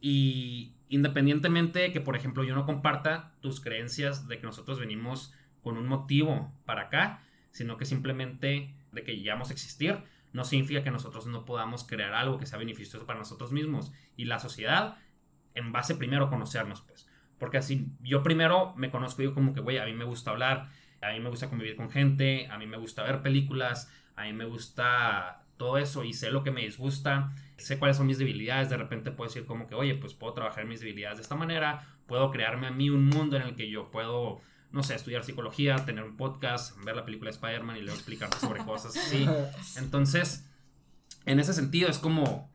Y independientemente de que, por ejemplo, yo no comparta tus creencias de que nosotros venimos con un motivo para acá, sino que simplemente de que llegamos a existir, no significa que nosotros no podamos crear algo que sea beneficioso para nosotros mismos y la sociedad en base primero a conocernos, pues. Porque así yo primero me conozco yo como que, güey, a mí me gusta hablar, a mí me gusta convivir con gente, a mí me gusta ver películas, a mí me gusta todo eso y sé lo que me disgusta, sé cuáles son mis debilidades, de repente puedo decir como que, oye, pues puedo trabajar mis debilidades de esta manera, puedo crearme a mí un mundo en el que yo puedo no sé, estudiar psicología, tener un podcast, ver la película de Spider-Man y luego explicarte sobre cosas así. Entonces, en ese sentido es como,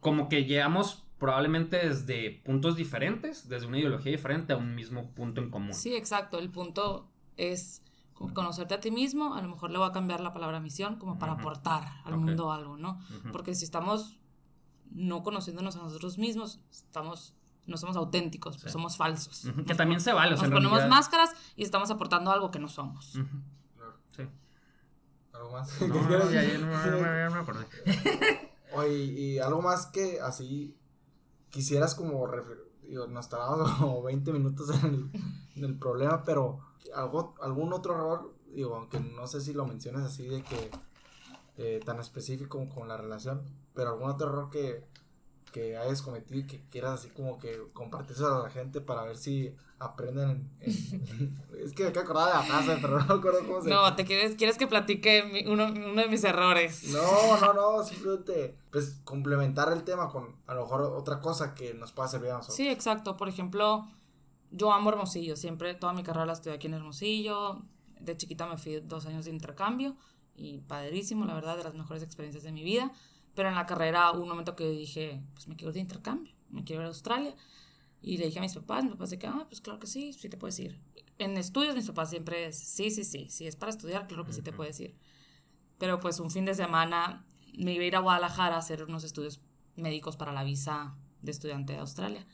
como que llegamos probablemente desde puntos diferentes, desde una ideología diferente a un mismo punto en común. Sí, exacto. El punto es conocerte a ti mismo. A lo mejor le voy a cambiar la palabra misión como para aportar al mundo algo, ¿no? Porque si estamos no conociéndonos a nosotros mismos, estamos no somos auténticos, pues somos falsos. Que también se vale. nos ponemos máscaras y estamos aportando algo que no somos. Sí. ¿Algo más? No, ya, ya, no, me acordé. Oye, y algo más que así quisieras como, digo, nos tardamos como 20 minutos en el, problema, pero algo, algún otro error, digo, aunque no sé si lo mencionas así de que eh, tan específico con la relación, pero algún otro error que que hayas cometido y que quieras así como que compartirse a la gente para ver si aprenden. es que me quedé acordada de la frase, pero no me acuerdo cómo se No, te quieres, quieres que platique uno, uno, de mis errores. No, no, no, simplemente pues complementar el tema con a lo mejor otra cosa que nos pueda servir a nosotros. Sí, exacto. Por ejemplo, yo amo Hermosillo, siempre toda mi carrera la estoy aquí en Hermosillo. De chiquita me fui dos años de intercambio y padrísimo, la verdad, de las mejores experiencias de mi vida. Pero en la carrera hubo un momento que dije, pues me quiero ir de intercambio, me quiero ir a Australia. Y le dije a mis papás, mis papás de que, ah, pues claro que sí, sí te puedes ir. En estudios mis papás siempre es, sí, sí, sí, si es para estudiar, claro que sí te puedes ir. Pero pues un fin de semana me iba a ir a Guadalajara a hacer unos estudios médicos para la visa de estudiante de Australia.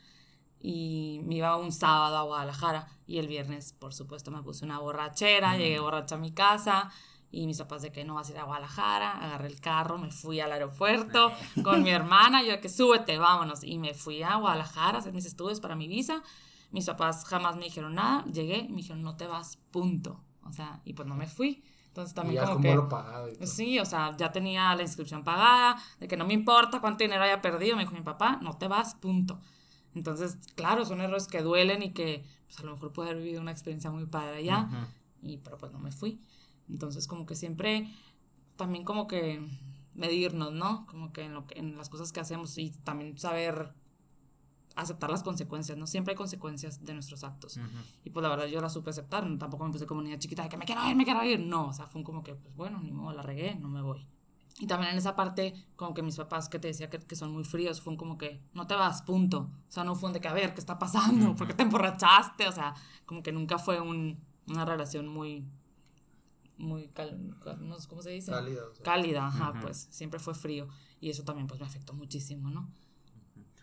Y me iba un sábado a Guadalajara y el viernes, por supuesto, me puse una borrachera, llegué borracha a mi casa y mis papás de que no vas a ir a Guadalajara, agarré el carro, me fui al aeropuerto con mi hermana, yo de que súbete, vámonos. Y me fui a Guadalajara a hacer mis estudios para mi visa. Mis papás jamás me dijeron nada, llegué y me dijeron, no te vas, punto. O sea, y pues no me fui. Entonces también como que... Pagado sí, o sea, ya tenía la inscripción pagada, de que no me importa cuánto dinero haya perdido, me dijo mi papá, no te vas, punto. Entonces, claro, son errores que duelen y que pues, a lo mejor pude haber vivido una experiencia muy padre allá, y, pero pues no me fui. Entonces como que siempre, también como que medirnos, ¿no? Como que en, lo que, en las cosas que hacemos y también saber aceptar las consecuencias, ¿no? Siempre hay consecuencias de nuestros actos. Y pues la verdad yo las supe aceptar, tampoco me puse como niña chiquita de que me quiero ir, me quiero ir, no, o sea, fue como que, pues bueno, ni modo, la regué, no me voy. Y también en esa parte, como que mis papás que te decía que, que, son muy fríos, fue como que no te vas, punto. O sea, no fue un de que a ver, ¿qué está pasando? ¿Por qué te emborrachaste? O sea, como que nunca fue un, una relación muy, muy, ¿cómo se dice? Cálida. Cálida, ajá, pues siempre fue frío. Y eso también pues me afectó muchísimo, ¿no?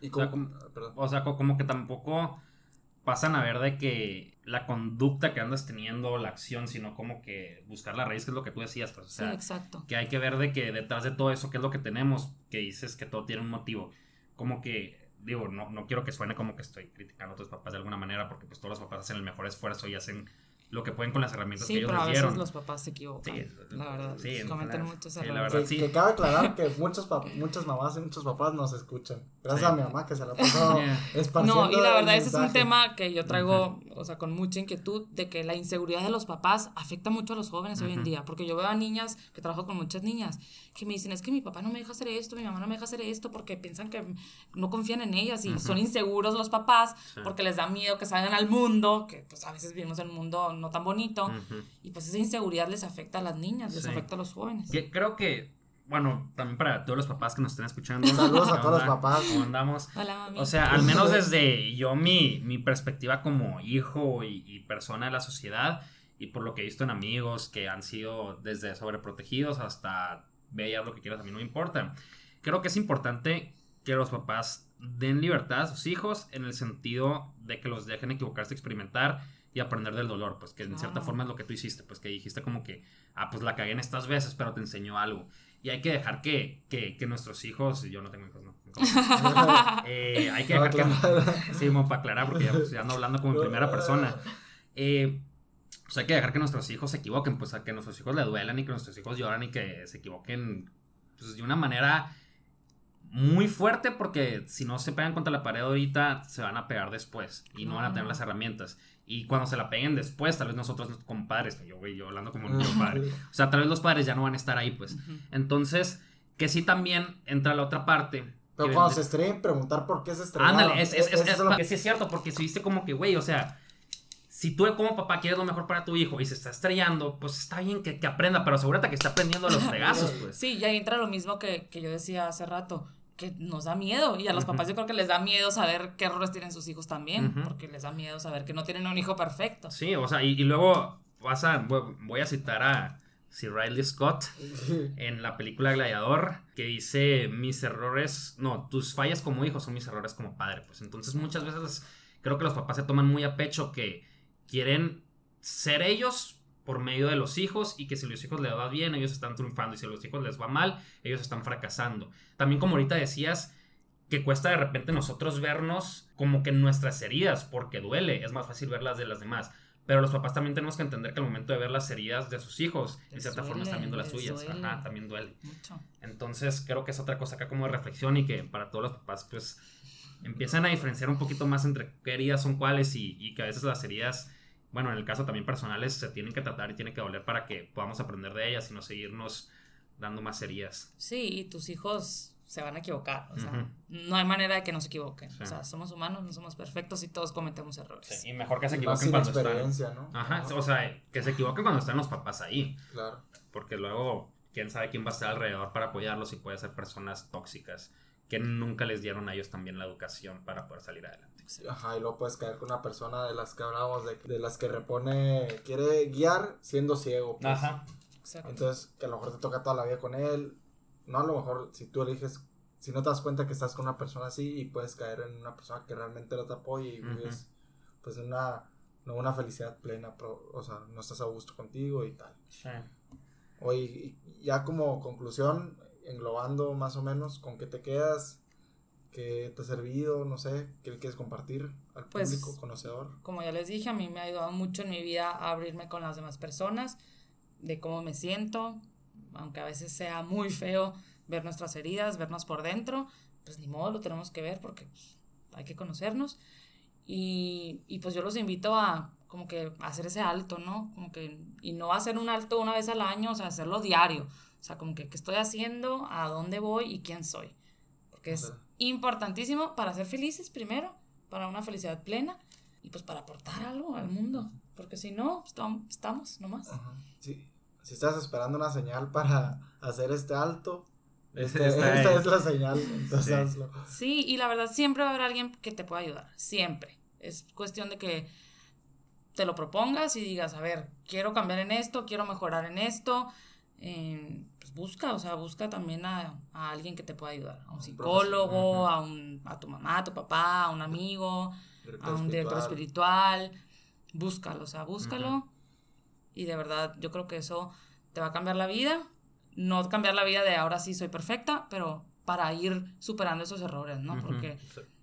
Y como, o sea, como que tampoco pasan a ver de que la conducta que andas teniendo, la acción, sino como que buscar la raíz, que es lo que tú decías, pues, o sea, exacto. que hay que ver de que detrás de todo eso, que es lo que tenemos, que dices que todo tiene un motivo, como que, digo, no, no quiero que suene como que estoy criticando a tus papás de alguna manera, porque pues todos los papás hacen el mejor esfuerzo y hacen lo que pueden con las herramientas que ellos pero a veces los papás se equivocan. Sí, la verdad. Sí, cometen muchos errores. La verdad, que, que, cabe aclarar que muchos muchas mamás y muchos papás nos escuchan. Gracias a mi mamá que se la pasó esparciendo No, y la verdad ese es un tema que yo traigo, o sea, con mucha inquietud de que la inseguridad de los papás afecta mucho a los jóvenes hoy en día, porque yo veo a niñas que trabajo con muchas niñas que me dicen, "Es que mi papá no me deja hacer esto, mi mamá no me deja hacer esto porque piensan que no confían en ellas y son inseguros los papás porque les da miedo que salgan al mundo, que pues a veces vivimos en un mundo no tan bonito." Y pues esa inseguridad les afecta a las niñas, les afecta a los jóvenes. creo que, bueno, también para todos los papás que nos estén escuchando. Saludos a todos los papás. ¿Cómo andamos? Hola, mami. O sea, al menos desde yo, mi, mi perspectiva como hijo y, persona de la sociedad, y por lo que he visto en amigos que han sido desde sobreprotegidos hasta veas lo que quieras, a mí no me importa. Creo que es importante que los papás den libertad a sus hijos en el sentido de que los dejen equivocarse, experimentar y aprender del dolor, pues que en cierta forma es lo que tú hiciste, pues que dijiste como que, ah, pues la cagué en estas veces, pero te enseñó algo. Y hay que dejar que, que, que nuestros hijos, yo no tengo hijos, no. eh, hay que dejar que, sí, como para aclarar, porque ya, pues, ando hablando como en primera persona. Eh, pues hay que dejar que nuestros hijos se equivoquen, pues a que nuestros hijos le duelan y que nuestros hijos lloran y que se equivoquen pues, de una manera muy fuerte porque si no se pegan contra la pared ahorita se van a pegar después y no van a tener las herramientas. Y cuando se la peguen después, tal vez nosotros como padres, yo, güey, yo hablando como un padre, o sea, tal vez los padres ya no van a estar ahí, pues. Entonces, que sí también entra la otra parte. Pero cuando se estrellen, preguntar por qué se estrellaron. Ándale, es, es, es, es lo que sí es cierto, porque si viste como que, güey, o sea, si tú como papá quieres lo mejor para tu hijo y se está estrellando, pues está bien que, que aprenda, pero asegúrate que está aprendiendo a los fregazos, pues. Sí, y ahí entra lo mismo que, que yo decía hace rato que nos da miedo. Y a los papás yo creo que les da miedo saber qué errores tienen sus hijos también, porque les da miedo saber que no tienen un hijo perfecto. Sí, o sea, y, luego vas a, voy a citar a Sir Riley Scott en la película Gladiador, que dice, mis errores, no, tus fallas como hijo son mis errores como padre. Pues entonces muchas veces creo que los papás se toman muy a pecho que quieren ser ellos por medio de los hijos y que si los hijos les va bien, ellos están triunfando y si los hijos les va mal, ellos están fracasando. También como ahorita decías, que cuesta de repente nosotros vernos como que nuestras heridas, porque duele, es más fácil verlas de las demás. Pero los papás también tenemos que entender que al momento de ver las heridas de sus hijos, de cierta forma están viendo las suyas. Ajá, también duele. Entonces creo que es otra cosa acá como de reflexión y que para todos los papás pues empiezan a diferenciar un poquito más entre qué heridas son cuáles y, y que a veces las heridas bueno, en el caso también personales, se tienen que tratar y tienen que doler para que podamos aprender de ellas y no seguirnos dando más heridas. Sí, y tus hijos se van a equivocar, o sea, no hay manera de que no se equivoquen, o sea, somos humanos, no somos perfectos y todos cometemos errores. Sí, y mejor que se equivoquen cuando están... ¿no? Ajá, o sea, que se equivoquen cuando están los papás ahí. Claro. Porque luego, quién sabe quién va a estar alrededor para apoyarlos y puede ser personas tóxicas que nunca les dieron a ellos también la educación para poder salir adelante. Ajá, y luego puedes caer con una persona de las que hablábamos, de, de las que repone, quiere guiar siendo ciego. Pues. Ajá. Entonces, que a lo mejor te toca toda la vida con él. No, a lo mejor si tú eliges, si no te das cuenta que estás con una persona así y puedes caer en una persona que realmente no te apoya y vives pues en una, no una felicidad plena, o sea, no estás a gusto contigo y tal. Sí. Oye, ya como conclusión, englobando más o menos, ¿con qué te quedas? ¿Qué te ha servido? No sé, ¿qué quieres compartir al pues, público conocedor? Como ya les dije, a mí me ha ayudado mucho en mi vida a abrirme con las demás personas, de cómo me siento, aunque a veces sea muy feo ver nuestras heridas, vernos por dentro, pues ni modo, lo tenemos que ver porque pues, hay que conocernos. Y, y, pues yo los invito a como que hacer ese alto, ¿no? Como que, y no hacer un alto una vez al año, o sea, hacerlo diario. O sea, como que qué estoy haciendo, a dónde voy y quién soy. Porque es importantísimo para ser felices primero, para una felicidad plena y pues para aportar algo al mundo. Porque si no, estamos nomás. Sí. Si estás esperando una señal para hacer este alto, este, esta es la señal, entonces hazlo. Sí, y la verdad siempre va a haber alguien que te pueda ayudar, siempre. Es cuestión de que te lo propongas y digas, a ver, quiero cambiar en esto, quiero mejorar en esto. Pues busca, o sea, busca también a, alguien que te pueda ayudar, a un psicólogo, a, un, a tu mamá, a tu papá, a un amigo, a un director espiritual. Búscalo, o sea, búscalo. Y de verdad, yo creo que eso te va a cambiar la vida no cambiar la vida de ahora sí soy perfecta, pero para ir superando esos errores, ¿no? Porque...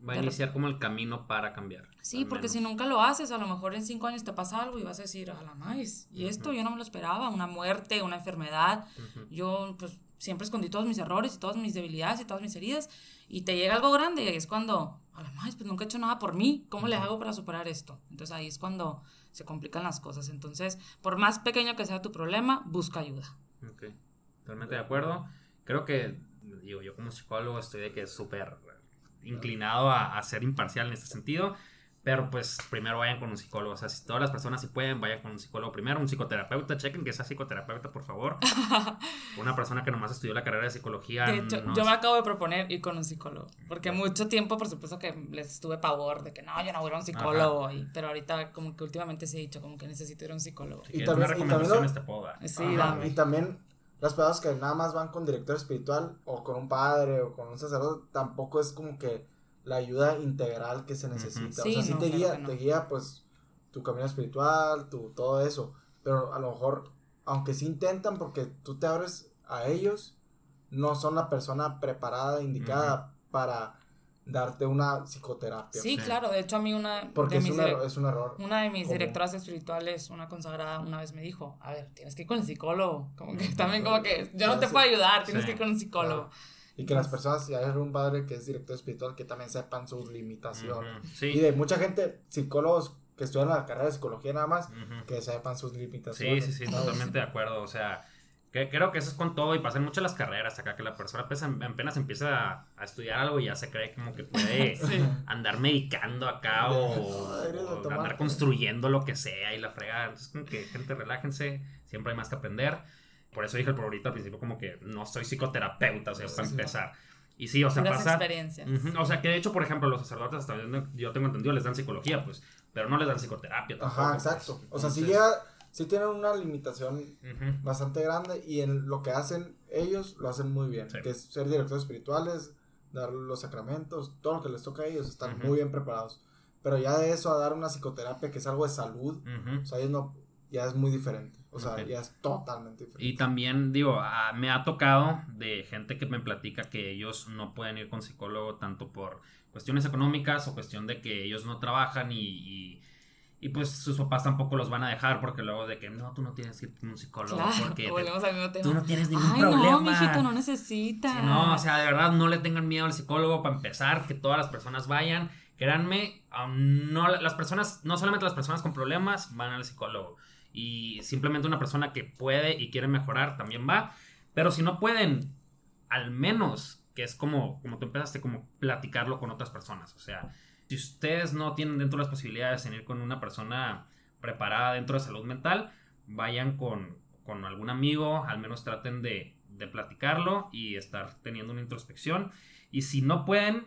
Va a iniciar como el camino para cambiar. Sí, porque si nunca lo haces, a lo mejor en cinco años te pasa algo y vas a decir, a la más, y esto yo no me lo esperaba, una muerte, una enfermedad. Yo, pues, siempre escondí todos mis errores y todas mis debilidades y todas mis heridas, y te llega algo grande y es cuando, a la más, pues nunca he hecho nada por mí, ¿cómo le hago para superar esto? Entonces ahí es cuando se complican las cosas. Entonces, por más pequeño que sea tu problema, busca ayuda. Okay totalmente de acuerdo. Creo que, digo, yo como psicólogo estoy de que súper inclinado a, a, ser imparcial en este sentido. Pero pues primero vayan con un psicólogo. O sea, si todas las personas si pueden, vayan con un psicólogo primero. Un psicoterapeuta, chequen que sea psicoterapeuta, por favor. Una persona que nomás estudió la carrera de psicología. De hecho, yo me acabo de proponer ir con un psicólogo. Porque mucho tiempo, por supuesto, que les tuve pavor de que no, yo no voy a un psicólogo. Y, pero ahorita, como que últimamente se ha dicho, como que necesito ir a un psicólogo. y, también, puedo dar. Sí, y también las personas que nada más van con director espiritual o con un padre o con un sacerdote, tampoco es como que la ayuda integral que se necesita. o sea, sí te guía, te guía pues tu camino espiritual, tu, todo eso, pero a lo mejor, aunque sí intentan porque tú te abres a ellos, no son la persona preparada, indicada para darte una psicoterapia. Sí, claro, de hecho a mí una... Porque es, un error, es un error. Una de mis directoras espirituales, una consagrada, una vez me dijo, a ver, tienes que ir con el psicólogo, como que también como que yo no te puedo ayudar, tienes que ir con un psicólogo. Y que las personas, si hay un padre que es director espiritual, que también sepan sus limitaciones. Y de mucha gente, psicólogos que estudian la carrera de psicología nada más, que sepan sus limitaciones. Sí, sí, sí, totalmente de acuerdo, o sea creo que eso es con todo y pasan mucho las carreras acá, que la persona apenas empieza a, estudiar algo y ya se cree como que puede andar medicando acá o, andar construyendo lo que sea y la fregada. Entonces, como que gente, relájense, siempre hay más que aprender. Por eso dije el ahorita al principio como que no soy psicoterapeuta, o sea, para empezar. Y sí, o sea, pasa... experiencias. o sea, que de hecho, por ejemplo, los sacerdotes, hasta yo tengo entendido, les dan psicología, pues, pero no les dan psicoterapia. Tampoco, Ajá, pues. exacto. O sea, si llega sí tienen una limitación bastante grande y en lo que hacen ellos lo hacen muy bien, que es ser directores espirituales, dar los sacramentos, todo lo que les toca a ellos, están muy bien preparados. Pero ya de eso a dar una psicoterapia que es algo de salud, o sea, ellos no, ya es muy diferente. O sea, ya es totalmente diferente. Y también, digo, me ha tocado de gente que me platica que ellos no pueden ir con psicólogo tanto por cuestiones económicas o cuestión de que ellos no trabajan y y pues sus papás tampoco los van a dejar porque luego de que no, tú no tienes que ir con un psicólogo porque tú no tienes ningún Ay, problema. No, mijito, no necesita. no, o sea, de verdad no le tengan miedo al psicólogo para empezar, que todas las personas vayan. Créanme, no, las personas, no solamente las personas con problemas van al psicólogo. Y simplemente una persona que puede y quiere mejorar también va. Pero si no pueden, al menos, que es como, como tú empezaste, como platicarlo con otras personas. O sea, si ustedes no tienen dentro las posibilidades de ir con una persona preparada dentro de salud mental, vayan con, algún amigo, al menos traten de, platicarlo y estar teniendo una introspección. Y si no pueden,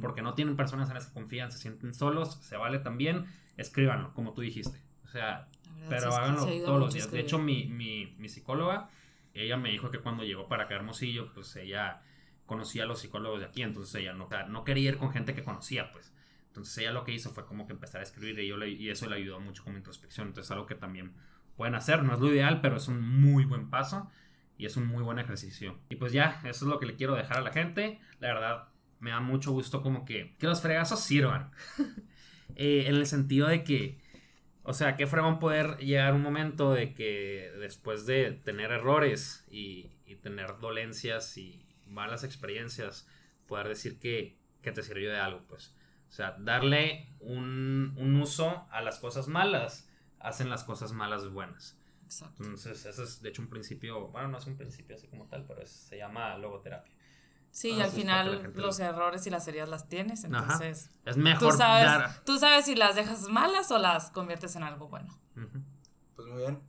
porque no tienen personas en las que confían, se sienten solos, se vale también, escríbanlo, como tú dijiste. O sea, pero háganlo todos los días. De hecho, mi, mi, psicóloga, ella me dijo que cuando llegó para acá Hermosillo, pues ella conocía a los psicólogos de aquí, entonces ella no, no quería ir con gente que conocía, pues. Entonces ella lo que hizo fue como que empezar a escribir y, yo y eso le ayudó mucho como introspección. Entonces es algo que también pueden hacer, no es lo ideal, pero es un muy buen paso y es un muy buen ejercicio. Y pues ya, eso es lo que le quiero dejar a la gente. La verdad, me da mucho gusto como que, que los fregazos sirvan. Eh, en el sentido de que, o sea, qué fregón poder llegar un momento de que después de tener errores y, y tener dolencias y, malas experiencias, poder decir que, que te sirvió de algo, pues. O sea, darle un, un, uso a las cosas malas hacen las cosas malas buenas. Exacto. Entonces, ese es de hecho un principio, bueno, no es un principio así como tal, pero se llama logoterapia. Sí, y al final los errores y las heridas las tienes, entonces... Es mejor tú sabes, tú sabes si las dejas malas o las conviertes en algo bueno. Pues muy bien.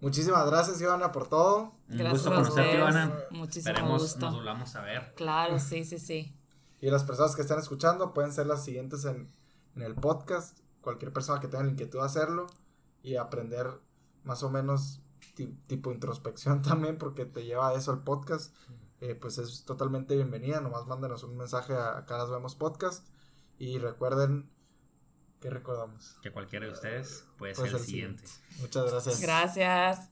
Muchísimas gracias, Ivana, por todo. Gracias Un gusto conocerte, Ivana. Muchísimo Esperemos gusto. nos volvamos a ver. Claro, sí, sí, sí. Y las personas que están escuchando pueden ser las siguientes en, en el podcast. Cualquier persona que tenga la inquietud de hacerlo y aprender más o menos tipo introspección también, porque te lleva a eso el podcast. Eh, pues es totalmente bienvenida. Nomás mándenos un mensaje a Caras Vemos Podcast. Y recuerden que recordamos. Que cualquiera de ustedes puede ser el, siguiente. Muchas gracias. Gracias.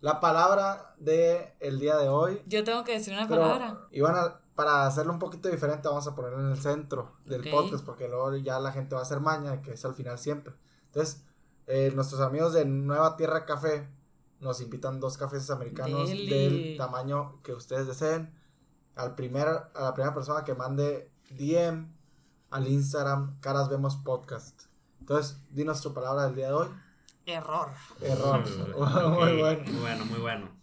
La palabra de el día de hoy. Yo tengo que decir una palabra. Ivana, para hacerlo un poquito diferente, vamos a ponerlo en el centro del podcast, porque luego ya la gente va a hacer maña, que es al final siempre. Entonces, eh, nuestros amigos de Nueva Tierra Café nos invitan dos cafés americanos del tamaño que ustedes deseen. Al primer, a la primera persona que mande DM al Instagram Caras Vemos Podcast. Entonces, di nuestra palabra del día de hoy. Error. Error. muy bueno. Muy bueno, muy bueno.